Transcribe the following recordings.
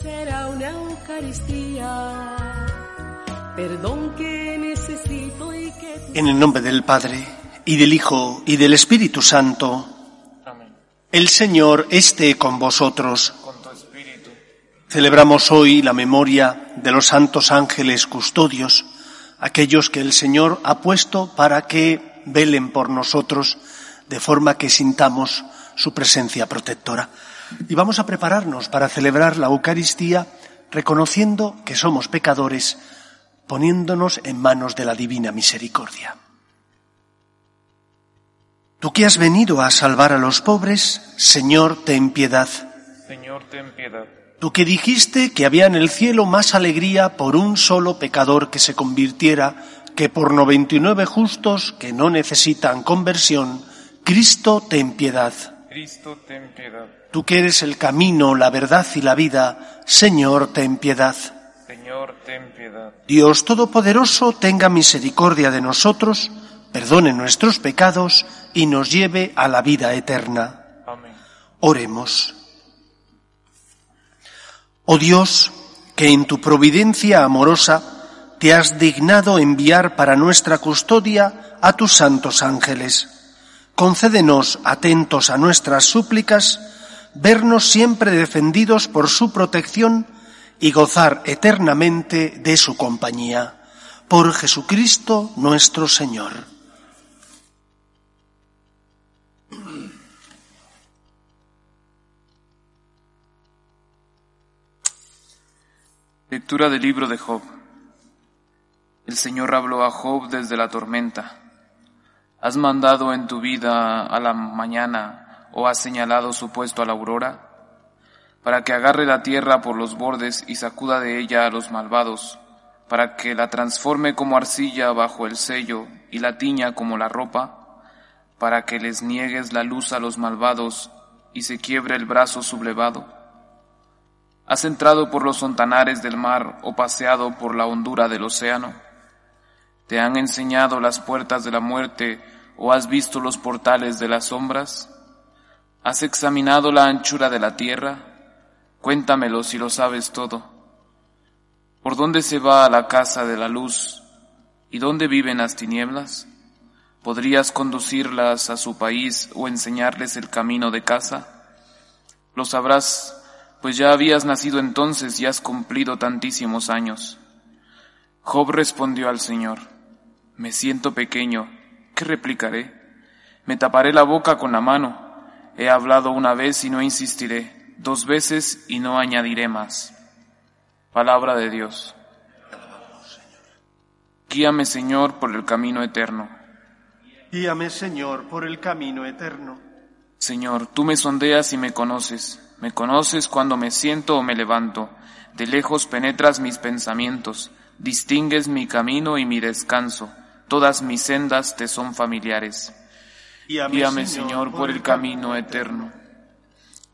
será una Eucaristía. Perdón que necesito y que... En el nombre del Padre, y del Hijo, y del Espíritu Santo, Amén. el Señor esté con vosotros. Con tu espíritu. Celebramos hoy la memoria de los santos ángeles custodios, aquellos que el Señor ha puesto para que velen por nosotros, de forma que sintamos su presencia protectora. Y vamos a prepararnos para celebrar la Eucaristía reconociendo que somos pecadores, poniéndonos en manos de la divina misericordia. Tú que has venido a salvar a los pobres, Señor, ten piedad. Señor, ten piedad. Tú que dijiste que había en el cielo más alegría por un solo pecador que se convirtiera que por noventa y nueve justos que no necesitan conversión, Cristo, ten piedad. Cristo, ten piedad. Tú que eres el camino, la verdad y la vida, Señor, ten piedad. Señor, ten piedad. Dios Todopoderoso, tenga misericordia de nosotros, perdone nuestros pecados y nos lleve a la vida eterna. Amén. Oremos. Oh Dios, que en tu providencia amorosa te has dignado enviar para nuestra custodia a tus santos ángeles. Concédenos, atentos a nuestras súplicas, vernos siempre defendidos por su protección y gozar eternamente de su compañía. Por Jesucristo nuestro Señor. Lectura del libro de Job. El Señor habló a Job desde la tormenta. ¿Has mandado en tu vida a la mañana o has señalado su puesto a la aurora? Para que agarre la tierra por los bordes y sacuda de ella a los malvados, para que la transforme como arcilla bajo el sello y la tiña como la ropa, para que les niegues la luz a los malvados y se quiebre el brazo sublevado. ¿Has entrado por los sontanares del mar o paseado por la hondura del océano? ¿Te han enseñado las puertas de la muerte o has visto los portales de las sombras? ¿Has examinado la anchura de la tierra? Cuéntamelo si lo sabes todo. ¿Por dónde se va a la casa de la luz y dónde viven las tinieblas? ¿Podrías conducirlas a su país o enseñarles el camino de casa? Lo sabrás pues ya habías nacido entonces y has cumplido tantísimos años. Job respondió al Señor, Me siento pequeño, ¿qué replicaré? Me taparé la boca con la mano. He hablado una vez y no insistiré, dos veces y no añadiré más. Palabra de Dios. Guíame, Señor, por el camino eterno. Guíame, Señor, por el camino eterno. Señor, tú me sondeas y me conoces. Me conoces cuando me siento o me levanto. De lejos penetras mis pensamientos. Distingues mi camino y mi descanso. Todas mis sendas te son familiares. Guíame, Señor, por el camino eterno.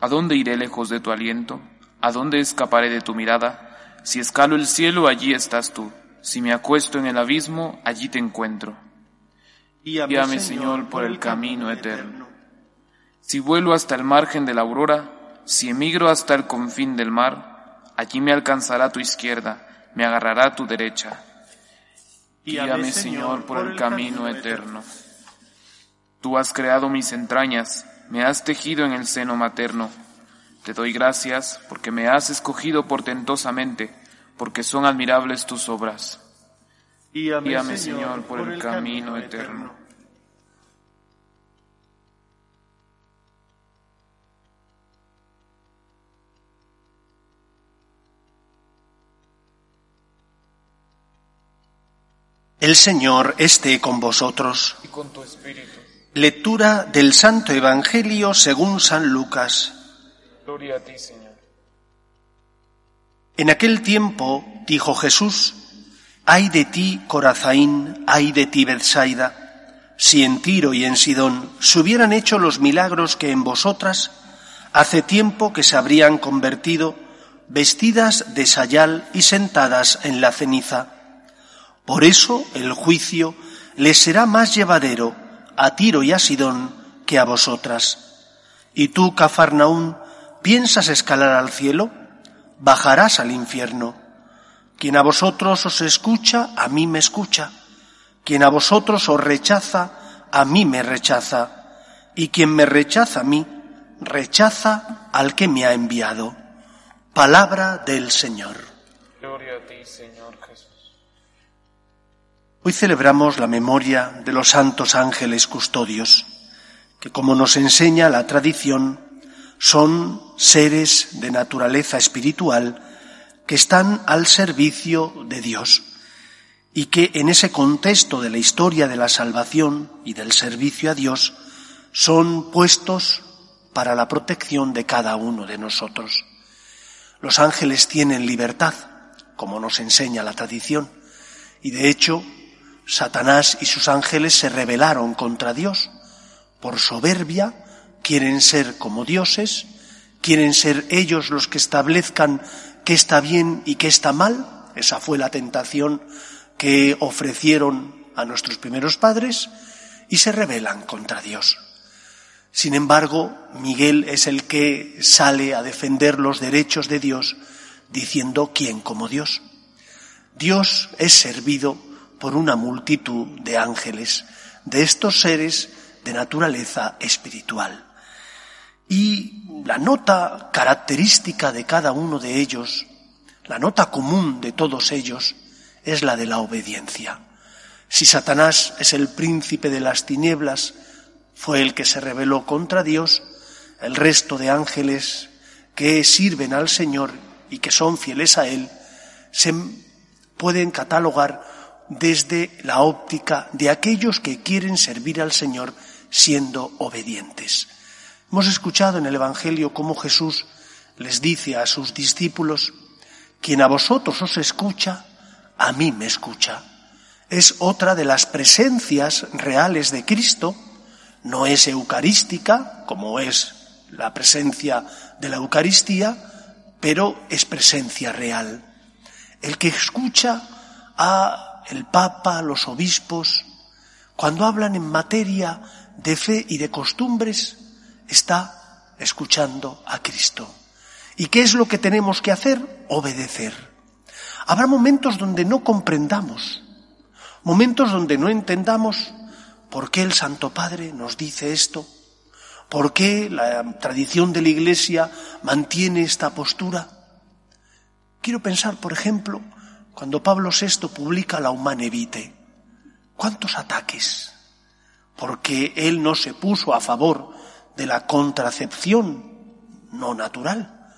¿A dónde iré lejos de tu aliento? ¿A dónde escaparé de tu mirada? Si escalo el cielo, allí estás tú. Si me acuesto en el abismo, allí te encuentro. Guíame, Señor, por el camino eterno. Si vuelo hasta el margen de la aurora, si emigro hasta el confín del mar, allí me alcanzará tu izquierda, me agarrará tu derecha. Guíame, Señor, por el camino eterno. Tú has creado mis entrañas, me has tejido en el seno materno. Te doy gracias porque me has escogido portentosamente, porque son admirables tus obras. Guíame, Señor, por el camino eterno. El Señor esté con vosotros. Y con tu espíritu. Lectura del Santo Evangelio según San Lucas. Gloria a ti, Señor. En aquel tiempo dijo Jesús, ay de ti, Corazaín, ay de ti, Bethsaida, si en Tiro y en Sidón se hubieran hecho los milagros que en vosotras, hace tiempo que se habrían convertido vestidas de sayal y sentadas en la ceniza. Por eso el juicio les será más llevadero a Tiro y a Sidón que a vosotras. Y tú, Cafarnaún, ¿piensas escalar al cielo? bajarás al infierno. Quien a vosotros os escucha, a mí me escucha. Quien a vosotros os rechaza, a mí me rechaza. Y quien me rechaza a mí, rechaza al que me ha enviado. Palabra del Señor. Gloria a ti, Señor Jesús. Hoy celebramos la memoria de los santos ángeles custodios, que como nos enseña la tradición, son seres de naturaleza espiritual que están al servicio de Dios y que en ese contexto de la historia de la salvación y del servicio a Dios son puestos para la protección de cada uno de nosotros. Los ángeles tienen libertad, como nos enseña la tradición, y de hecho Satanás y sus ángeles se rebelaron contra Dios. Por soberbia quieren ser como dioses, quieren ser ellos los que establezcan qué está bien y qué está mal. Esa fue la tentación que ofrecieron a nuestros primeros padres y se rebelan contra Dios. Sin embargo, Miguel es el que sale a defender los derechos de Dios diciendo quién como Dios. Dios es servido por una multitud de ángeles, de estos seres de naturaleza espiritual. Y la nota característica de cada uno de ellos, la nota común de todos ellos, es la de la obediencia. Si Satanás es el príncipe de las tinieblas, fue el que se rebeló contra Dios, el resto de ángeles que sirven al Señor y que son fieles a Él, se pueden catalogar desde la óptica de aquellos que quieren servir al Señor siendo obedientes. Hemos escuchado en el Evangelio cómo Jesús les dice a sus discípulos, quien a vosotros os escucha, a mí me escucha. Es otra de las presencias reales de Cristo no es eucarística, como es la presencia de la Eucaristía, pero es presencia real. El que escucha a el Papa, los obispos, cuando hablan en materia de fe y de costumbres, está escuchando a Cristo. ¿Y qué es lo que tenemos que hacer? Obedecer. Habrá momentos donde no comprendamos, momentos donde no entendamos ¿Por qué el Santo Padre nos dice esto? ¿Por qué la tradición de la Iglesia mantiene esta postura? Quiero pensar, por ejemplo, cuando Pablo VI publica la Humane Vitae. ¿Cuántos ataques? Porque él no se puso a favor de la contracepción no natural.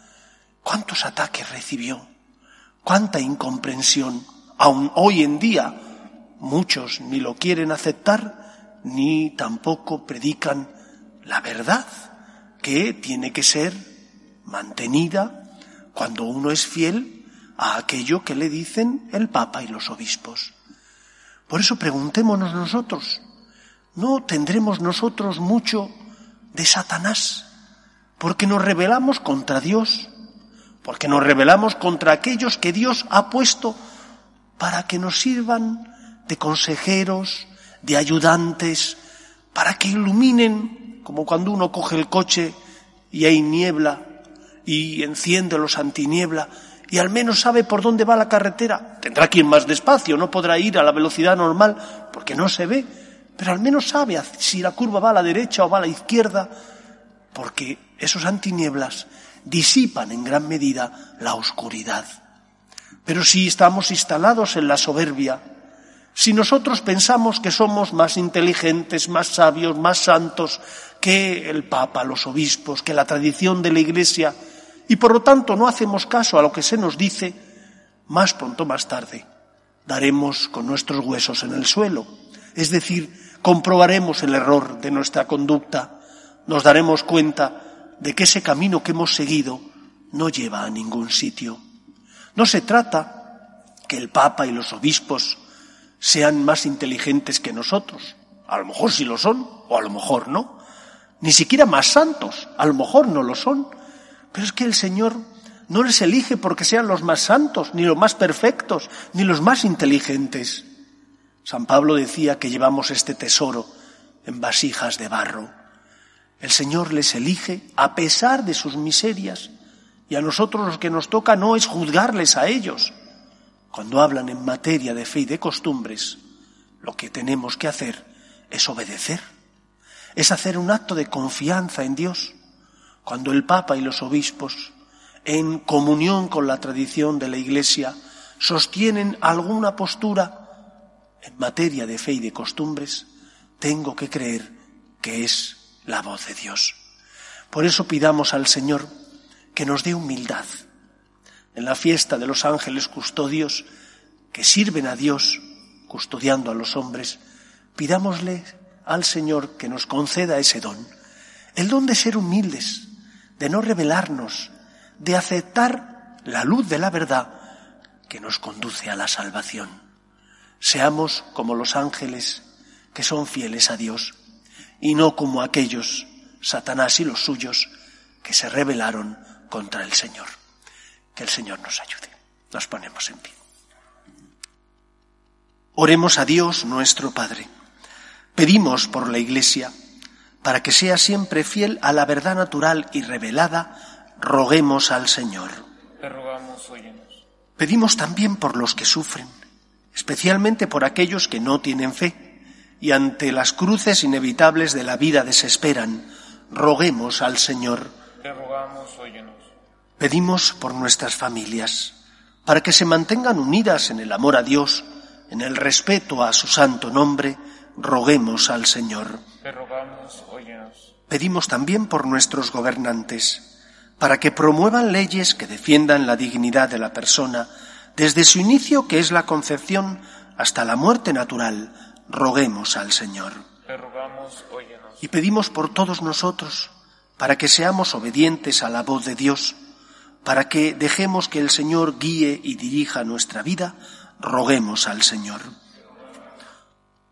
¿Cuántos ataques recibió? ¿Cuánta incomprensión? Aún hoy en día muchos ni lo quieren aceptar ni tampoco predican la verdad, que tiene que ser mantenida cuando uno es fiel a aquello que le dicen el Papa y los obispos. Por eso preguntémonos nosotros, ¿no tendremos nosotros mucho de Satanás? Porque nos rebelamos contra Dios, porque nos rebelamos contra aquellos que Dios ha puesto para que nos sirvan de consejeros, de ayudantes para que iluminen, como cuando uno coge el coche y hay niebla y enciende los antiniebla y al menos sabe por dónde va la carretera. Tendrá que ir más despacio, no podrá ir a la velocidad normal porque no se ve, pero al menos sabe si la curva va a la derecha o va a la izquierda, porque esos antinieblas disipan en gran medida la oscuridad. Pero si estamos instalados en la soberbia, si nosotros pensamos que somos más inteligentes, más sabios, más santos que el Papa, los obispos, que la tradición de la Iglesia, y por lo tanto no hacemos caso a lo que se nos dice, más pronto, más tarde, daremos con nuestros huesos en el suelo. Es decir, comprobaremos el error de nuestra conducta, nos daremos cuenta de que ese camino que hemos seguido no lleva a ningún sitio. No se trata que el Papa y los obispos sean más inteligentes que nosotros. A lo mejor sí lo son, o a lo mejor no. Ni siquiera más santos, a lo mejor no lo son. Pero es que el Señor no les elige porque sean los más santos, ni los más perfectos, ni los más inteligentes. San Pablo decía que llevamos este tesoro en vasijas de barro. El Señor les elige a pesar de sus miserias Y a nosotros lo que nos toca no es juzgarles a ellos. Cuando hablan en materia de fe y de costumbres, lo que tenemos que hacer es obedecer, es hacer un acto de confianza en Dios. Cuando el Papa y los obispos, en comunión con la tradición de la Iglesia, sostienen alguna postura en materia de fe y de costumbres, tengo que creer que es la voz de Dios. Por eso pidamos al Señor que nos dé humildad. En la fiesta de los ángeles custodios que sirven a Dios custodiando a los hombres, pidámosle al Señor que nos conceda ese don, el don de ser humildes, de no rebelarnos, de aceptar la luz de la verdad que nos conduce a la salvación. Seamos como los ángeles que son fieles a Dios y no como aquellos, Satanás y los suyos, que se rebelaron contra el Señor. Que el Señor nos ayude. Nos ponemos en pie. Oremos a Dios nuestro Padre. Pedimos por la Iglesia, para que sea siempre fiel a la verdad natural y revelada, roguemos al Señor. Pedimos también por los que sufren, especialmente por aquellos que no tienen fe y ante las cruces inevitables de la vida desesperan. Roguemos al Señor. Pedimos por nuestras familias, para que se mantengan unidas en el amor a Dios, en el respeto a su santo nombre, roguemos al Señor. Pedimos también por nuestros gobernantes, para que promuevan leyes que defiendan la dignidad de la persona, desde su inicio, que es la concepción, hasta la muerte natural, roguemos al Señor. Y pedimos por todos nosotros, para que seamos obedientes a la voz de Dios, para que dejemos que el Señor guíe y dirija nuestra vida, roguemos al Señor.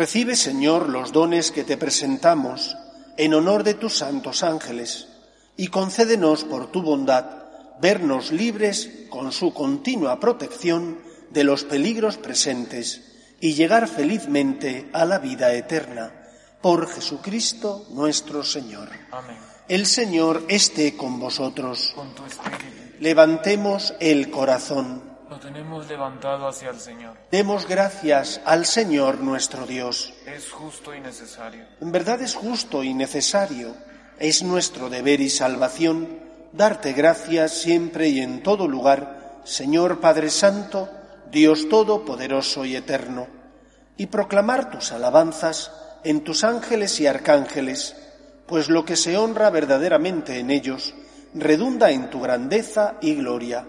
Recibe, Señor, los dones que te presentamos en honor de tus santos ángeles y concédenos por tu bondad vernos libres con su continua protección de los peligros presentes y llegar felizmente a la vida eterna. Por Jesucristo nuestro Señor. Amén. El Señor esté con vosotros. Levantemos el corazón. Tenemos levantado hacia el Señor. Demos gracias al Señor nuestro Dios. Es justo y necesario. En verdad es justo y necesario. Es nuestro deber y salvación darte gracias siempre y en todo lugar, Señor Padre Santo, Dios Todopoderoso y Eterno, y proclamar tus alabanzas en tus ángeles y arcángeles, pues lo que se honra verdaderamente en ellos redunda en tu grandeza y gloria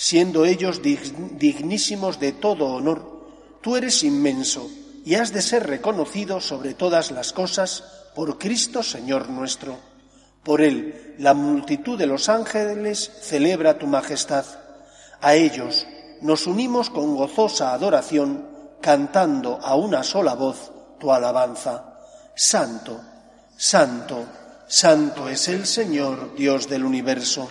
siendo ellos dignísimos de todo honor, tú eres inmenso y has de ser reconocido sobre todas las cosas por Cristo Señor nuestro. Por Él la multitud de los ángeles celebra tu majestad. A ellos nos unimos con gozosa adoración cantando a una sola voz tu alabanza. Santo, santo, santo es el Señor, Dios del universo.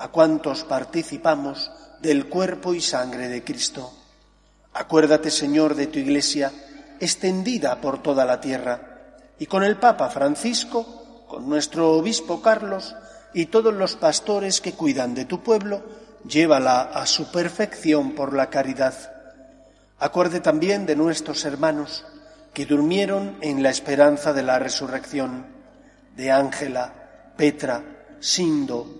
a cuantos participamos del cuerpo y sangre de Cristo. Acuérdate, Señor, de tu Iglesia, extendida por toda la tierra, y con el Papa Francisco, con nuestro Obispo Carlos y todos los pastores que cuidan de tu pueblo, llévala a su perfección por la caridad. Acuerde también de nuestros hermanos que durmieron en la esperanza de la resurrección, de Ángela, Petra, Sindo,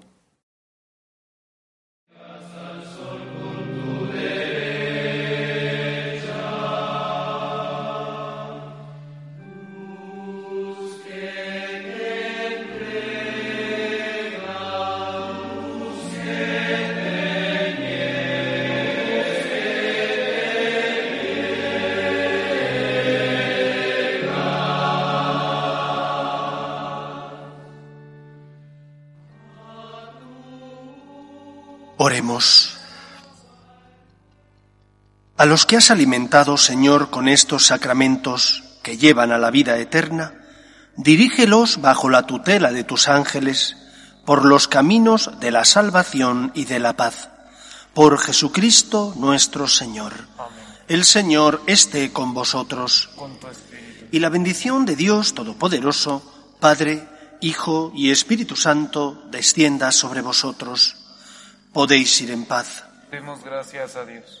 A los que has alimentado, Señor, con estos sacramentos que llevan a la vida eterna, dirígelos bajo la tutela de tus ángeles por los caminos de la salvación y de la paz. Por Jesucristo nuestro Señor. El Señor esté con vosotros. Y la bendición de Dios Todopoderoso, Padre, Hijo y Espíritu Santo, descienda sobre vosotros podéis ir en paz. Demos gracias a Dios.